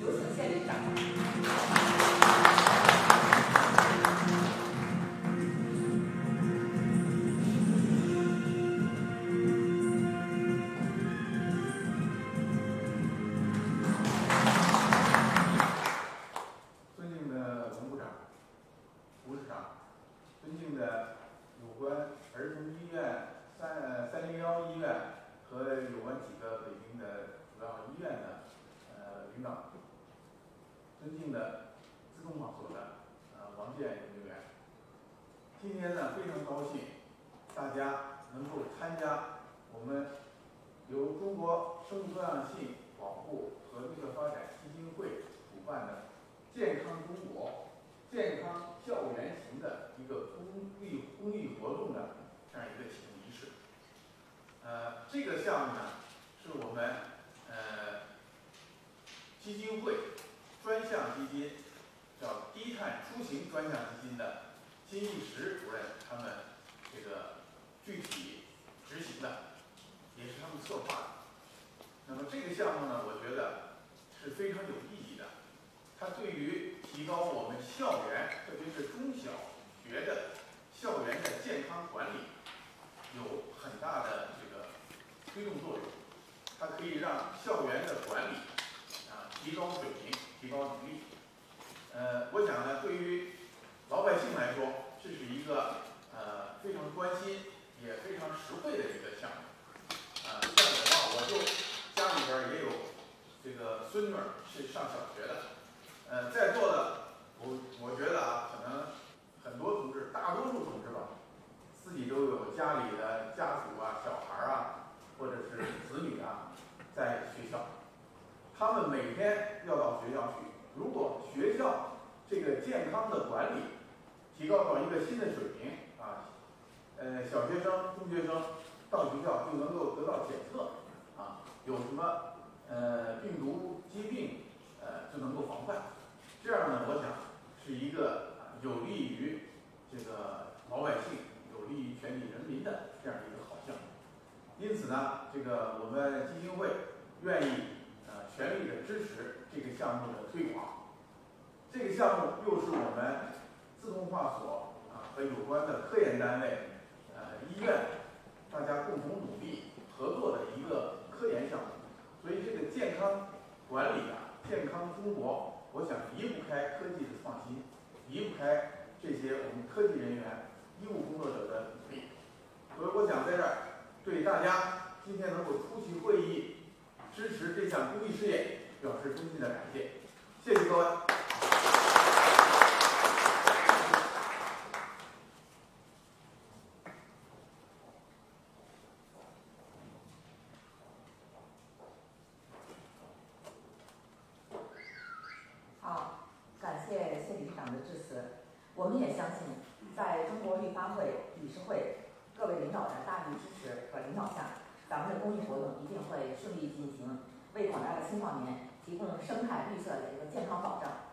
有请县领导尊敬的文部长胡市长尊敬的有关儿童医院三零幺医院和有关几个北京的主要医院的呃领导尊敬的自动化所的呃王建研究员，今天呢非常高兴，大家能够参加我们由中国生物多样性保护和绿色发展基金会主办的健康中国健康校园行的一个公益公益活动的这样一个启动仪式。呃这个项目呢是我们呃基金会专项基金叫低碳出行专项基金的金玉石主任他们这个具体执行的，也是他们策划的。那么这个项目呢我觉得是非常有意义的，它对于提高我们校园，特别是中小学的校园的健康管理有很大的这个推动作用，它可以让校园的管理啊提高水平，提高能力。呃我想呢对于老百姓来说，这是一个呃非常关心也非常实惠的一个项目。呃像我话我就家里边也有这个孙女儿是上小学的，呃在座的我我觉得啊可能很多同志大多数同志吧自己都有家里的家属啊小孩儿啊或者是子女啊在学校，他们每天要到学校去，如果学校这个健康的管理提高到一个新的水平啊，呃小学生中学生到学校就能够得到检测啊有什么呃病毒疾病呃就能够防范，这样呢我想是一个有利于这个老百姓，有利于全体人民的这样一个好项目。因此呢这个我们基金会愿意全力的支持这个项目的推广。这个项目又是我们自动化所啊和有关的科研单位呃医院大家共同努力合作的一个科研项目，所以这个健康管理啊健康中国，我想离不开科技的创新，离不开这些我们科技人员医务工作者的努力。所以我想在这儿对大家今天能够出席会议，支公益事业表示衷心的感谢，谢谢各位。好，感谢谢理事长的致辞。我们也相信，在中国绿发会理事会各位领导的大力支持和领导下，咱们的公益活动一定会顺利进行，为广大的青少年提供生态绿色的一个健康保障。